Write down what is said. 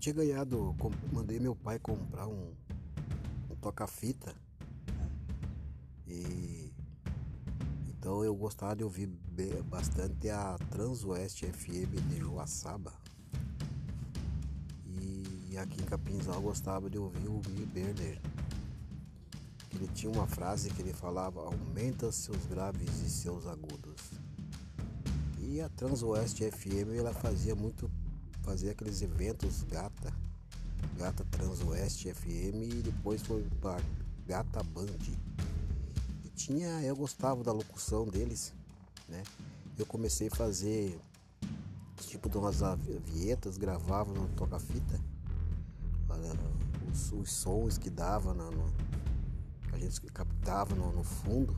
tinha ganhado, mandei meu pai comprar um, um toca-fita. E então eu gostava de ouvir bastante a Transoeste FM de Joaçaba. E aqui em Capinzal eu gostava de ouvir o Billy Berner. Ele tinha uma frase que ele falava: aumenta seus graves e seus agudos. E a Transoeste FM ela fazia muito fazia aqueles eventos Gata, Gata Transoeste FM e depois foi para Gata Band. E tinha, eu gostava da locução deles, né? Eu comecei a fazer tipo de umas vietas, gravava no toca-fita, os, os, sons que dava, no, a gente captava no, no fundo